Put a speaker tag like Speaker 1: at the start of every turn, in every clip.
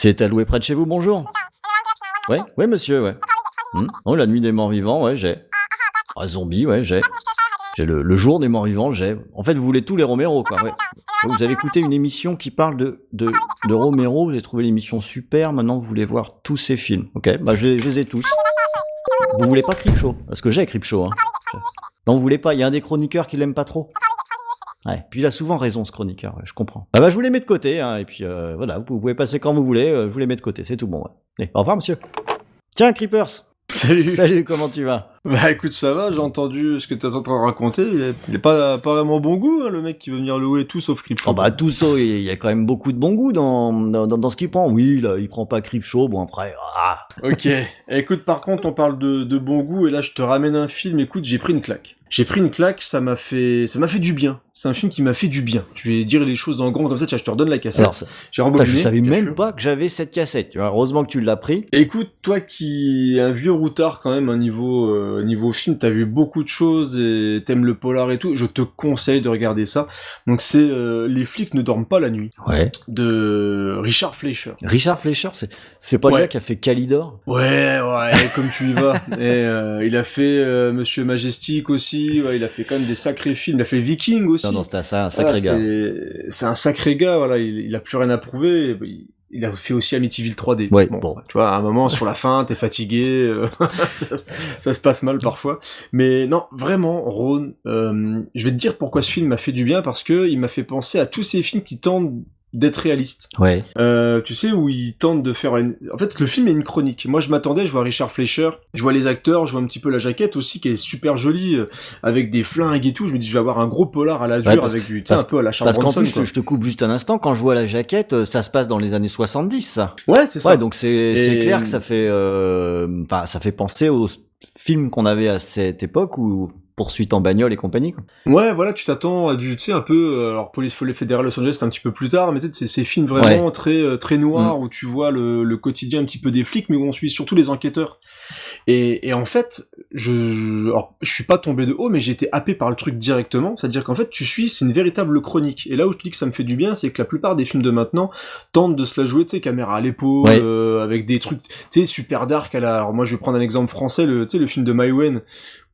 Speaker 1: C'est alloué près de chez vous, bonjour ouais, monsieur, ouais. Hmm. Oh, la nuit des morts vivants, ouais, j'ai. Ah, zombie, ouais, j'ai. J'ai le, jour des morts vivants, j'ai. En fait, vous voulez tous les Romero, quoi, ouais. Vous avez écouté une émission qui parle de, de, de Romero, vous avez trouvé l'émission super, maintenant vous voulez voir tous ces films. Ok, bah je, les- ai tous. Vous voulez pas Creepshow? Parce que j'ai Creepshow, hein. Non, vous voulez pas, il y a un des chroniqueurs qui l'aime pas trop. Ouais, puis il a souvent raison ce chroniqueur, ouais, je comprends. Ah bah je vous les mets de côté, hein, et puis euh, voilà, vous pouvez passer quand vous voulez, euh, je vous les mets de côté, c'est tout bon. Ouais. Allez, au revoir monsieur. Tiens Creepers
Speaker 2: Salut.
Speaker 1: Salut, comment tu vas?
Speaker 2: Bah écoute, ça va, j'ai entendu ce que t'es en train de raconter. Il est, il est pas, pas vraiment bon goût, hein, le mec qui veut venir louer tout sauf Creepshow.
Speaker 1: Oh bah tout ça, il y a quand même beaucoup de bon goût dans, dans, dans- dans ce qu'il prend. Oui, là, il prend pas Creepshow, bon après, ah,
Speaker 2: Ok. Écoute, par contre, on parle de, de bon goût et là, je te ramène un film. Écoute, j'ai pris une claque. J'ai pris une claque, ça m'a fait, ça m'a fait du bien. C'est un film qui m'a fait du bien. Je vais dire les choses en grand comme ça. Tiens, je te redonne la cassette.
Speaker 1: alors ça-
Speaker 2: j'ai
Speaker 1: putain,
Speaker 2: rembobiné.
Speaker 1: je savais même
Speaker 2: sûr.
Speaker 1: pas que j'avais cette cassette, tu vois. Heureusement que tu l'as pris.
Speaker 2: Écoute, toi qui es un vieux routard quand même, un niveau euh, niveau film, t'as vu beaucoup de choses et t'aimes le polar et tout. Je te conseille de regarder ça. Donc c'est euh, les flics ne dorment pas la nuit
Speaker 1: Ouais.
Speaker 2: de Richard Fleischer.
Speaker 1: Richard Fleischer, c'est, c'est pas le
Speaker 2: Ouais.
Speaker 1: gars qui a fait Calidor?
Speaker 2: Ouais, ouais, comme tu y vas. Et euh, il a fait euh, Monsieur Majestic aussi. Ouais, il a fait quand même des sacrés films. Il a fait Viking aussi.
Speaker 1: Non, non, ça, un sacré
Speaker 2: Voilà,
Speaker 1: gars.
Speaker 2: c'est- C'est un sacré gars. Voilà, il, il a plus rien à prouver. Il, il a fait aussi Amityville 3D.
Speaker 1: Ouais, bon.
Speaker 2: Tu vois, à un moment sur la fin, t'es fatigué. euh, ça, ça se passe mal parfois. Mais non, vraiment, Ron. euh, je vais te dire pourquoi ce film m'a fait du bien parce que il m'a fait penser à tous ces films qui tentent d'être réalistes.
Speaker 1: Ouais.
Speaker 2: Euh, tu sais, où ils tentent de faire une... En fait, le film est une chronique. Moi, je m'attendais, je vois Richard Fleischer, je vois les acteurs, je vois un petit peu la jaquette aussi, qui est super jolie, euh, avec des flingues et tout. Je me dis, je vais avoir un gros polar à la dure,
Speaker 1: Ouais, parce-
Speaker 2: avec du...
Speaker 1: Parce-
Speaker 2: un peu à la Charles
Speaker 1: Parce qu'en plus, je te,
Speaker 2: quoi.
Speaker 1: je te coupe juste un instant, quand je vois la jaquette, euh, ça se passe dans les années 70, ça.
Speaker 2: Ouais, c'est ça.
Speaker 1: Ouais, donc c'est, c'est
Speaker 2: Et-
Speaker 1: clair que ça fait, euh, ça fait penser aux films qu'on avait à cette époque ou poursuite en bagnole et compagnie. quoi.
Speaker 2: Ouais, voilà, tu t'attends à du, tu sais, un peu, euh, alors Police Fédérale Los Angeles, c'est un petit peu plus tard, mais tu sais, c'est ces films vraiment très, euh, très noirs, où tu vois le, le quotidien un petit peu des flics, mais où on suit surtout les enquêteurs. Et, et en fait, je, je, alors, je suis pas tombé de haut, mais j'ai été happé par le truc directement, c'est-à-dire qu'en fait, tu suis, c'est une véritable chronique. Et là où je te dis que ça me fait du bien, c'est que la plupart des films de maintenant tentent de se la jouer, tu sais, caméra à l'épaule,
Speaker 1: Ouais.
Speaker 2: euh, avec des trucs, tu sais, super dark à la, alors moi je vais prendre un exemple français, le, tu sais, le film de Maïwen,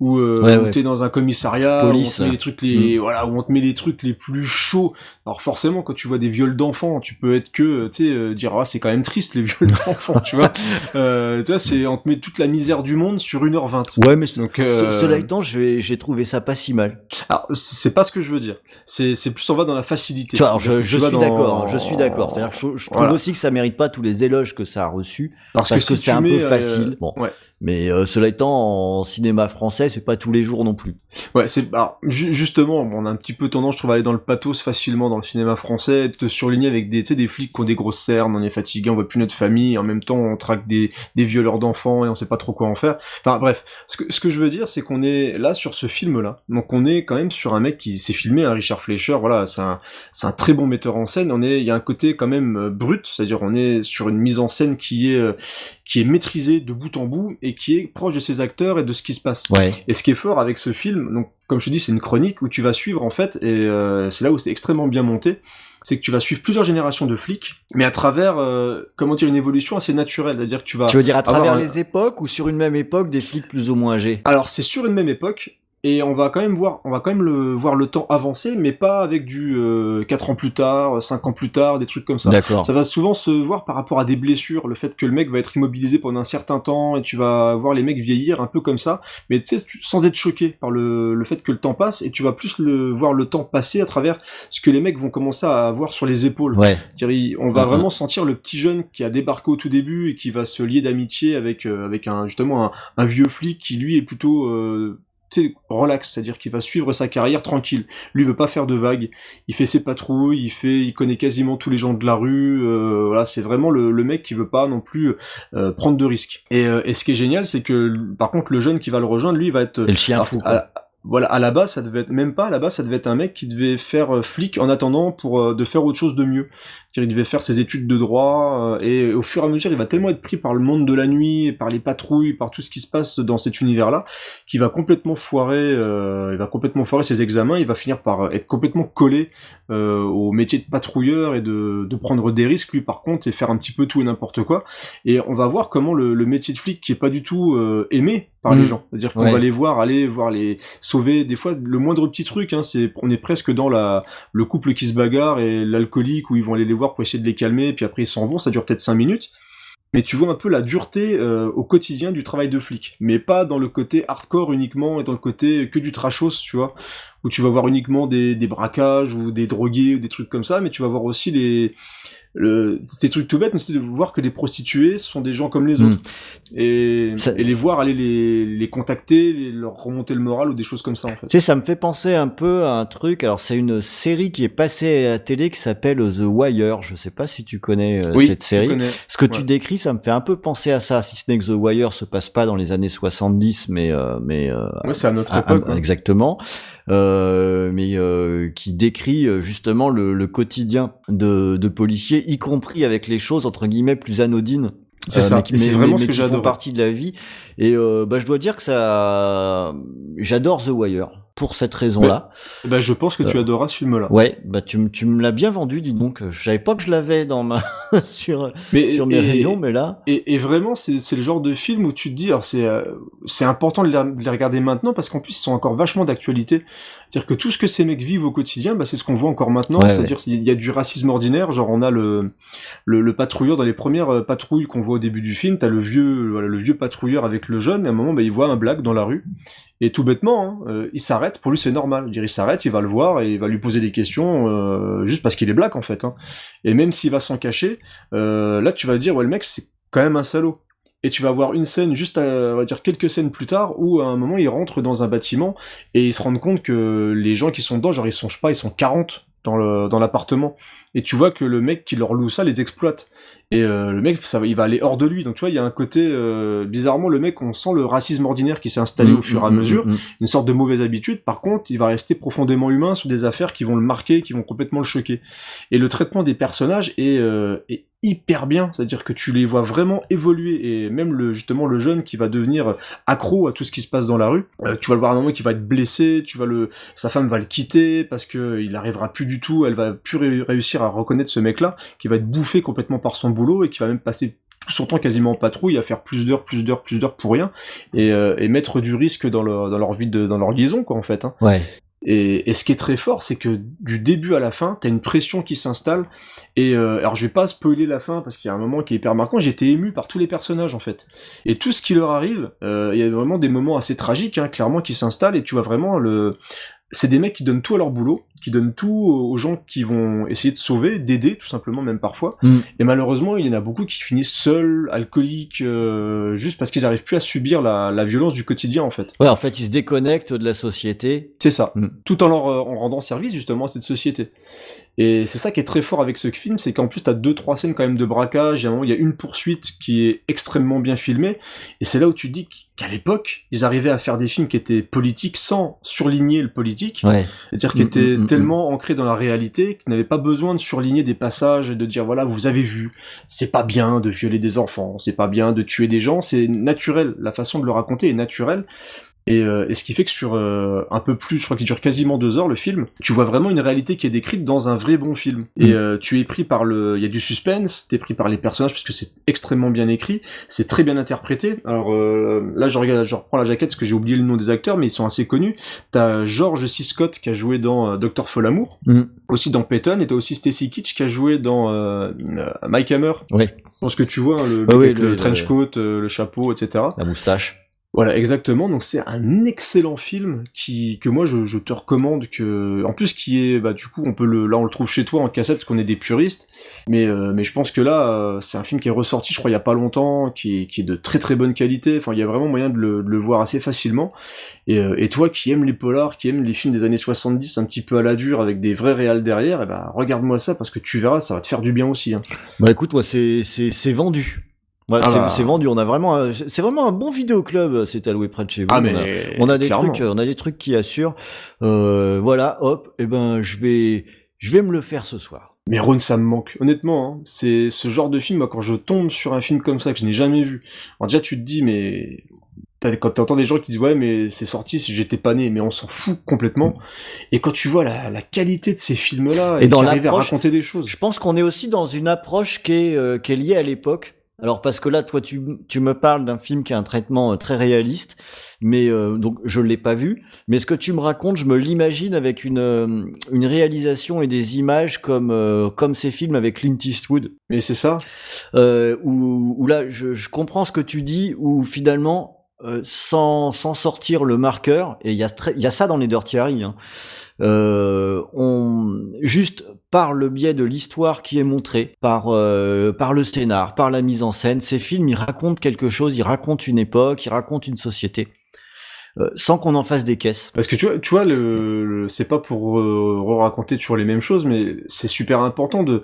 Speaker 2: où, euh,
Speaker 1: Ouais,
Speaker 2: où
Speaker 1: ouais.
Speaker 2: t'es dans un commissariat, où on te met les trucs les, voilà, où on te met les trucs les plus chauds. Alors forcément, quand tu vois des viols d'enfants, tu peux être que, euh, tu sais, euh, dire, ah, c'est quand même triste les viols d'enfants, tu vois. Euh, tu vois, c'est, on te met toute la misère du monde sur 1h20.
Speaker 1: Ouais, mais
Speaker 2: Donc, euh,
Speaker 1: cela étant, j'ai trouvé ça pas si mal.
Speaker 2: alors, c'est pas ce que je veux dire. C'est, c'est plus on va dans la facilité.
Speaker 1: Tu vois, alors, je, je suis
Speaker 2: dans-
Speaker 1: d'accord, hein, je suis d'accord. C'est-à-dire je, je trouve
Speaker 2: Voilà.
Speaker 1: aussi que ça mérite pas tous les éloges que ça a reçus,
Speaker 2: Parce,
Speaker 1: parce que
Speaker 2: si
Speaker 1: c'est un peu
Speaker 2: mets, euh,
Speaker 1: facile. Bon.
Speaker 2: Ouais.
Speaker 1: Mais euh, cela étant, en cinéma français, c'est pas tous les jours non plus.
Speaker 2: Ouais, c'est alors, ju- justement, on a un petit peu tendance, je trouve, à aller dans le pathos facilement dans le cinéma français, te surligner avec des, des flics qui ont des grosses cernes, on est fatigué, on voit plus notre famille, en même temps, on traque des, des violeurs d'enfants et on sait pas trop quoi en faire. Enfin, bref, ce que, ce que je veux dire, c'est qu'on est là sur ce film-là. Donc, on est quand même sur un mec qui s'est filmé, un Richard Fleischer, voilà, c'est un, c'est un très bon metteur en scène. On est, il y a un côté quand même euh, brut, c'est-à-dire on est sur une mise en scène qui est, euh, qui est maîtrisée de bout en bout et qui est proche de ses acteurs et de ce qui se passe.
Speaker 1: Ouais.
Speaker 2: Et ce qui est fort avec ce film, donc comme je te dis, c'est une chronique où tu vas suivre en fait, et euh, c'est là où c'est extrêmement bien monté, c'est que tu vas suivre plusieurs générations de flics, mais à travers, euh, comment dire, une évolution assez naturelle, c'est-à-dire que tu vas...
Speaker 1: Tu veux dire à travers
Speaker 2: un-
Speaker 1: les époques ou sur une même époque des flics plus ou moins âgés?
Speaker 2: Alors c'est sur une même époque, et on va quand même voir, on va quand même le voir le temps avancer, mais pas avec du euh, 4 ans plus tard, 5 ans plus tard, des trucs comme ça.
Speaker 1: D'accord.
Speaker 2: Ça va souvent se voir par rapport à des blessures, le fait que le mec va être immobilisé pendant un certain temps et tu vas voir les mecs vieillir un peu comme ça, mais tu sais, sans être choqué par le, le fait que le temps passe et tu vas plus le voir le temps passer à travers ce que les mecs vont commencer à avoir sur les épaules.
Speaker 1: Ouais.
Speaker 2: On va
Speaker 1: Mhm.
Speaker 2: vraiment sentir le petit jeune qui a débarqué au tout début et qui va se lier d'amitié avec euh, avec un justement un, un vieux flic qui lui est plutôt euh, relax, c'est-à-dire qu'il va suivre sa carrière tranquille. Lui il veut pas faire de vagues, il fait ses patrouilles, il fait, il connaît quasiment tous les gens de la rue. euh, voilà, c'est vraiment le, le mec qui veut pas non plus euh, prendre de risques. Et, euh, et ce qui est génial, c'est que par contre le jeune qui va le rejoindre, lui, il va être
Speaker 1: le chien
Speaker 2: alors,
Speaker 1: fou.
Speaker 2: à-. Voilà, à la base, ça devait être, même pas à la base, ça devait être un mec qui devait faire euh, flic en attendant pour euh, de faire autre chose de mieux. Il devait faire ses études de droit, euh, et au fur et à mesure, il va tellement être pris par le monde de la nuit, par les patrouilles, par tout ce qui se passe dans cet univers-là, qu'il va complètement foirer, il va complètement foirer ses examens, il va finir par être complètement collé au métier de patrouilleur et de, de, prendre des risques, lui par contre, et faire un petit peu tout et n'importe quoi. Et on va voir comment le, le, métier de flic, qui est pas du tout aimé par les mm. gens, c'est-à-dire qu'on va les voir aller voir les des fois le moindre petit truc hein, c'est on est presque dans la le couple qui se bagarre et l'alcoolique où ils vont aller les voir pour essayer de les calmer puis après ils s'en vont ça dure peut-être cinq minutes. Mais tu vois un peu la dureté euh, au quotidien du travail de flic, mais pas dans le côté hardcore uniquement et dans le côté que du trashos, tu vois, où tu vas voir uniquement des, des braquages ou des drogués ou des trucs comme ça, mais tu vas voir aussi les le, c'était trucs tout bêtes, mais c'était de voir que les prostituées sont des gens comme les hmm. autres. Et, et, les voir aller les, les contacter, leur remonter le moral ou des choses comme ça, en fait.
Speaker 1: Tu sais, ça me fait penser un peu à un truc. Alors, c'est une série qui est passée à la télé qui s'appelle The Wire. Je sais pas si tu connais euh, cette série. Ce que tu décris, ça me fait un peu penser à ça. Si ce n'est que The Wire se passe pas dans les années 70, mais, euh, mais, euh,
Speaker 2: ouais, c'est à notre époque.
Speaker 1: exactement. Euh, mais euh, qui décrit euh, justement le, le quotidien de, de policiers, y compris avec les choses entre guillemets plus anodines
Speaker 2: c'est ça, mais, c'est vraiment ce que j'adore.
Speaker 1: partie de la vie. Et euh, bah, je dois dire que ça, j'adore The Wire pour cette raison-là.
Speaker 2: Bah, je pense que tu euh, adoras ce film-là.
Speaker 1: Ouais, bah tu, tu me l'as bien vendu, dis donc. Je savais pas que je l'avais dans ma sur sur mes rayons, mais là.
Speaker 2: Et, et vraiment, c'est le genre de film où tu te dis, alors c'est euh, c'est important de les, regarder maintenant parce qu'en plus ils sont encore vachement d'actualité. C'est-à-dire que tout ce que ces mecs vivent au quotidien, bah, c'est ce qu'on voit encore maintenant. C'est-à-dire qu'il y a du racisme ordinaire, genre on a le le, le patrouilleur dans les premières euh, patrouilles qu'on voit au début du film, t'as le vieux voilà, le vieux patrouilleur avec le jeune. Et à un moment, bah, il voit un black dans la rue et tout bêtement, hein, euh, il s'arrête, pour lui c'est normal. Il s'arrête, il va le voir et il va lui poser des questions euh, juste parce qu'il est black en fait. Hein. Et même s'il va s'en cacher, euh, là tu vas dire ouais le mec c'est quand même un salaud. Et tu vas avoir une scène juste, on va dire quelques scènes plus tard, où à un moment il rentre dans un bâtiment et il se rend compte que les gens qui sont dedans, genre ils sont pas, ils sont 40 dans le dans l'appartement. Et tu vois que le mec qui leur loue ça les exploite. Et euh, le mec ça il va aller hors de lui. Donc tu vois il y a un côté euh, bizarrement le mec on sent le racisme ordinaire qui s'est installé mm, au fur et à mm, mm, mesure une sorte de mauvaise habitude. Par contre il va rester profondément humain sur des affaires qui vont le marquer qui vont complètement le choquer. Et le traitement des personnages est, euh, est hyper bien, c'est-à-dire que tu les vois vraiment évoluer et même le justement le jeune qui va devenir accro à tout ce qui se passe dans la rue, euh, tu vas le voir à un moment qui va être blessé, tu vas le sa femme va le quitter parce que il arrivera plus du tout, elle va plus réussir à reconnaître ce mec-là qui va être bouffé complètement par son boulot et qui va même passer tout son temps quasiment en patrouille à faire plus d'heures, plus d'heures, plus d'heures pour rien et, euh, et mettre du risque dans, dans leur vie de, dans leur liaison quoi en fait. Hein. Et, ce qui est très fort, c'est que du début à la fin, t'as une pression qui s'installe. Et euh, alors, je vais pas spoiler la fin parce qu'il y a un moment qui est hyper marquant. Été ému par tous les personnages en fait. Et tout ce qui leur arrive, euh, il y a vraiment des moments assez tragiques, hein, clairement, qui s'installent. Et tu vois vraiment le, c'est des mecs qui donnent tout à leur boulot, qui donnent tout aux gens qui vont essayer de sauver, d'aider tout simplement même parfois. Mm. Et malheureusement, il y en a beaucoup qui finissent seuls, alcooliques, euh, juste parce qu'ils n'arrivent plus à subir la, violence du quotidien en fait.
Speaker 1: Ouais, en fait, ils se déconnectent de la société.
Speaker 2: C'est ça. Mm. Tout en leur en rendant service justement à cette société. Et c'est ça qui est très fort avec ce film, c'est qu'en plus t'as deux trois scènes quand même de braquage. Il y a une poursuite qui est extrêmement bien filmée, et c'est là où tu dis qu'à l'époque ils arrivaient à faire des films qui étaient politiques sans surligner le politique, c'est-à-dire qui mm, mm, mm, tellement ancrés dans la réalité qu'ils n'avaient pas besoin de surligner des passages et de dire voilà vous avez vu, c'est pas bien de violer des enfants, c'est pas bien de tuer des gens, c'est naturel, la façon de le raconter est naturelle. Et, euh, et, ce qui fait que sur euh, un peu plus, je crois qu'il dure quasiment deux heures le film, tu vois vraiment une réalité qui est décrite dans un vrai bon film. Et mm. euh, tu es pris par le, il y a du suspense, t'es pris par les personnages parce que c'est extrêmement bien écrit, c'est très bien interprété. Alors là, je regarde, je reprends la jaquette parce que j'ai oublié le nom des acteurs, mais ils sont assez connus. T'as George C. Scott qui a joué dans Docteur Folamour, mm. aussi dans Peyton, et t'as aussi Stacy Kitsch qui a joué dans Mike Hammer.
Speaker 1: Oui.
Speaker 2: Je pense que tu vois hein, le, le, le, trench coat, le chapeau, etc.
Speaker 1: La moustache.
Speaker 2: Voilà, exactement. Donc c'est un excellent film qui que moi je, je, te recommande que en plus qui est bah du coup on peut le là on le trouve chez toi en cassette parce qu'on est des puristes. Mais euh, mais je pense que là euh, c'est un film qui est ressorti je crois il y a pas longtemps qui est qui est de très très bonne qualité. Enfin il y a vraiment moyen de le, de le voir assez facilement. Et, euh, et toi qui aimes les polars, qui aimes les films des années 70 un petit peu à la dure avec des vrais réals derrière, et eh ben regarde-moi ça parce que tu verras ça va te faire du bien aussi. Hein.
Speaker 1: Bah écoute moi c'est c'est vendu. Ouais,
Speaker 2: Ah
Speaker 1: c'est- vendu. On a vraiment, c'est vraiment un bon vidéoclub. C'est alloué près de chez vous.
Speaker 2: Ah
Speaker 1: On a- on a des
Speaker 2: clairement.
Speaker 1: trucs, on a des trucs qui assurent. Euh, voilà, hop. Et ben, je vais, je vais me le faire ce soir.
Speaker 2: Mais Ron, ça me manque. Honnêtement, hein, c'est ce genre de film, moi, quand je tombe sur un film comme ça que je n'ai jamais vu, alors déjà tu te dis, mais quand t'entends des gens qui disent ouais mais c'est sorti si j'étais pas né, mais on s'en fout complètement. Et quand tu vois la, la qualité de ces films-là
Speaker 1: Et
Speaker 2: et,
Speaker 1: dans
Speaker 2: qui à
Speaker 1: l'approche-
Speaker 2: raconter des choses.
Speaker 1: Je pense qu'on est aussi dans une approche qui est, euh, qui est liée à l'époque. Alors parce que là, toi, tu, tu me parles d'un film qui a un traitement euh, très réaliste, mais euh, donc je l'ai pas vu. Mais ce que tu me racontes, je me l'imagine avec une, euh, une réalisation et des images comme euh, comme ces films avec Clint Eastwood,
Speaker 2: Mais c'est ça?
Speaker 1: euh, où, où là, je, je comprends ce que tu dis, où finalement, euh, sans sans sortir le marqueur, et il y a y a ça dans les Dirty Harry. Hein, on juste par le biais de l'histoire qui est montrée, par euh, par le scénar, par la mise en scène, ces films ils racontent quelque chose, ils racontent une époque, ils racontent une société, euh, sans qu'on en fasse des caisses.
Speaker 2: Parce que tu vois, tu vois, le, le- c'est pas pour euh, raconter toujours les mêmes choses, mais c'est super important de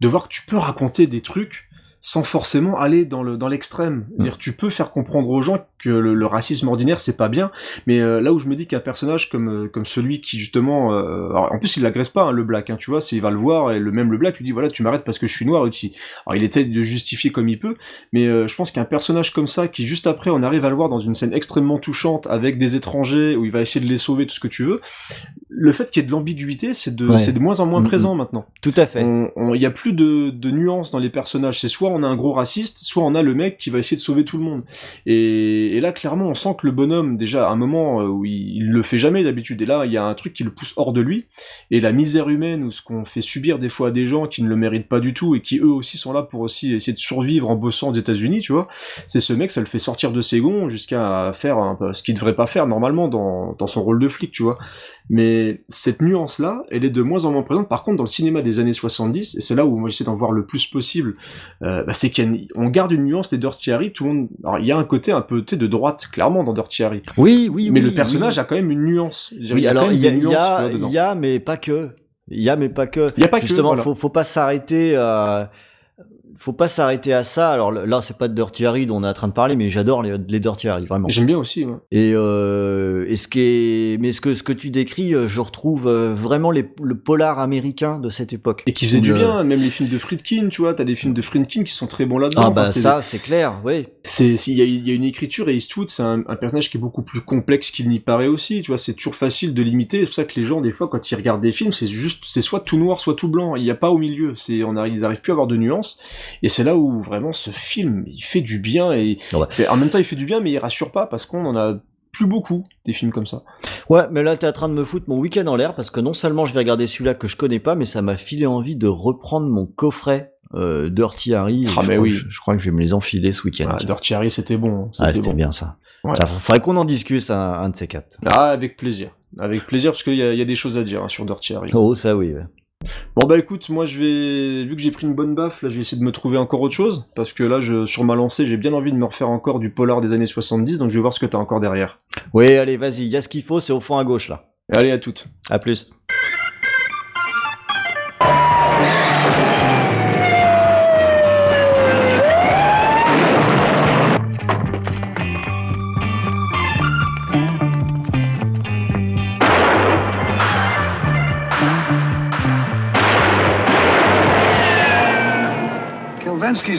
Speaker 2: de voir que tu peux raconter des trucs sans forcément aller dans le dans l'extrême. Dire tu peux faire comprendre aux gens que le, le racisme ordinaire c'est pas bien, mais euh, là où je me dis qu'un personnage comme euh, comme celui qui justement, euh, alors, en plus il l'agresse pas hein, le black, hein, tu vois, il va le voir et le même le black lui dit voilà tu m'arrêtes parce que je suis noir. Et tu- alors il essaie de justifier comme il peut, mais euh, je pense qu'un personnage comme ça qui juste après on arrive à le voir dans une scène extrêmement touchante avec des étrangers où il va essayer de les sauver tout ce que tu veux. Le fait qu'il y ait de l'ambiguïté, c'est de
Speaker 1: Ouais.
Speaker 2: c'est de moins en moins
Speaker 1: Mhm.
Speaker 2: présent maintenant.
Speaker 1: Tout à fait.
Speaker 2: Il y a plus de, de nuances dans les personnages. C'est soit on a un gros raciste, soit on a le mec qui va essayer de sauver tout le monde. Et, et là, clairement, on sent que le bonhomme, déjà, à un moment euh, où il, il le fait jamais d'habitude, et là, il y a un truc qui le pousse hors de lui. Et la misère humaine, ou ce qu'on fait subir des fois à des gens qui ne le méritent pas du tout, et qui eux aussi sont là pour aussi essayer de survivre en bossant aux États-Unis, tu vois. C'est ce mec, ça le fait sortir de ses gonds jusqu'à faire ce qu'il devrait pas faire normalement dans, son rôle de flic, tu vois. Mais cette nuance-là, elle est de moins en moins présente. Par contre, dans le cinéma des années 70, et c'est là où moi j'essaie d'en voir le plus possible, euh, bah, c'est qu'on garde une nuance des Dirty Harry. Tout le monde, alors il y a un côté un peu tu de droite, clairement dans Dirty Harry.
Speaker 1: Oui, oui,
Speaker 2: mais
Speaker 1: oui,
Speaker 2: le personnage
Speaker 1: oui.
Speaker 2: a quand même une nuance.
Speaker 1: Oui,
Speaker 2: il y a
Speaker 1: alors il y il y mais pas que. Il y a, mais pas que.
Speaker 2: Il y a pas que,
Speaker 1: Justement,
Speaker 2: voilà.
Speaker 1: faut, faut pas s'arrêter à, faut pas s'arrêter à ça. Alors là, c'est pas de Dirty Harry dont on est en train de parler, mais j'adore les, les Dirty Harry, vraiment.
Speaker 2: J'aime bien aussi. Ouais.
Speaker 1: Et, euh, et ce qui est, mais ce que ce que tu décris, euh, je retrouve euh, vraiment les, le polar américain de cette époque.
Speaker 2: Et qui faisait du bien, même les films de Friedkin, tu vois, t'as des films de Friedkin qui sont très bons là-dedans.
Speaker 1: Ah
Speaker 2: Enfin,
Speaker 1: bah
Speaker 2: c'est-
Speaker 1: ça, c'est clair, oui.
Speaker 2: c'est s'il y, a- il y a une écriture et Eastwood c'est un, un personnage qui est beaucoup plus complexe qu'il n'y paraît aussi tu vois c'est toujours facile de l'imiter c'est pour ça que les gens des fois quand ils regardent des films c'est juste c'est soit tout noir soit tout blanc il n'y a pas au milieu c'est on arrive ils arrivent plus à avoir de nuances et c'est là où vraiment ce film il fait du bien et
Speaker 1: Ouais.
Speaker 2: fait- en même temps il fait du bien mais il rassure pas parce qu'on en a plus beaucoup des films comme ça
Speaker 1: Ouais, mais là, t'es en train de me foutre mon week-end en l'air parce que non seulement je vais regarder celui-là que je connais pas, mais ça m'a filé envie de reprendre mon coffret euh, Dirty Harry.
Speaker 2: Ah, mais oui.
Speaker 1: je, je crois que je vais me les enfiler ce week-end.
Speaker 2: ah. Dirty Harry c'était bon
Speaker 1: Ah,
Speaker 2: c'était
Speaker 1: c'était
Speaker 2: bon
Speaker 1: bien ça.
Speaker 2: Ouais.
Speaker 1: Faudrait qu'on en discute un, un de ces quatre.
Speaker 2: ah avec plaisir avec plaisir parce qu'il y, a- il y a des choses à dire hein, sur Dirty Harry
Speaker 1: Oh, ça oui. ouais.
Speaker 2: Bon bah écoute, moi je vais, vu que j'ai pris une bonne baffe, là je vais essayer de me trouver encore autre chose, parce que là je, sur ma lancée j'ai bien envie de me refaire encore du polar des années 70, donc je vais voir ce que t'as encore derrière.
Speaker 1: Oui, allez, vas-y, il y a ce qu'il faut, c'est au fond à gauche là.
Speaker 2: Allez à toutes.
Speaker 1: À plus.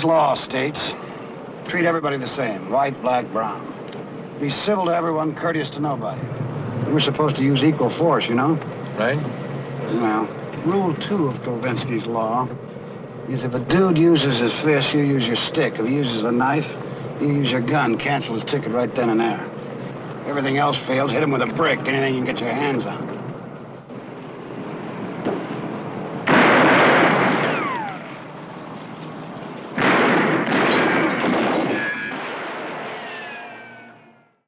Speaker 3: Kilvinsky's law states treat everybody the same white, black, brown. Be civil to everyone, courteous to nobody. We're supposed to use equal force, you know?
Speaker 4: Right?
Speaker 3: Well, rule two of Kilvinsky's law is if a dude uses his fist, you use your stick. If he uses a knife, you use your gun. Cancel his ticket right then and there. Everything else fails, hit him with a brick, anything you can get your hands on.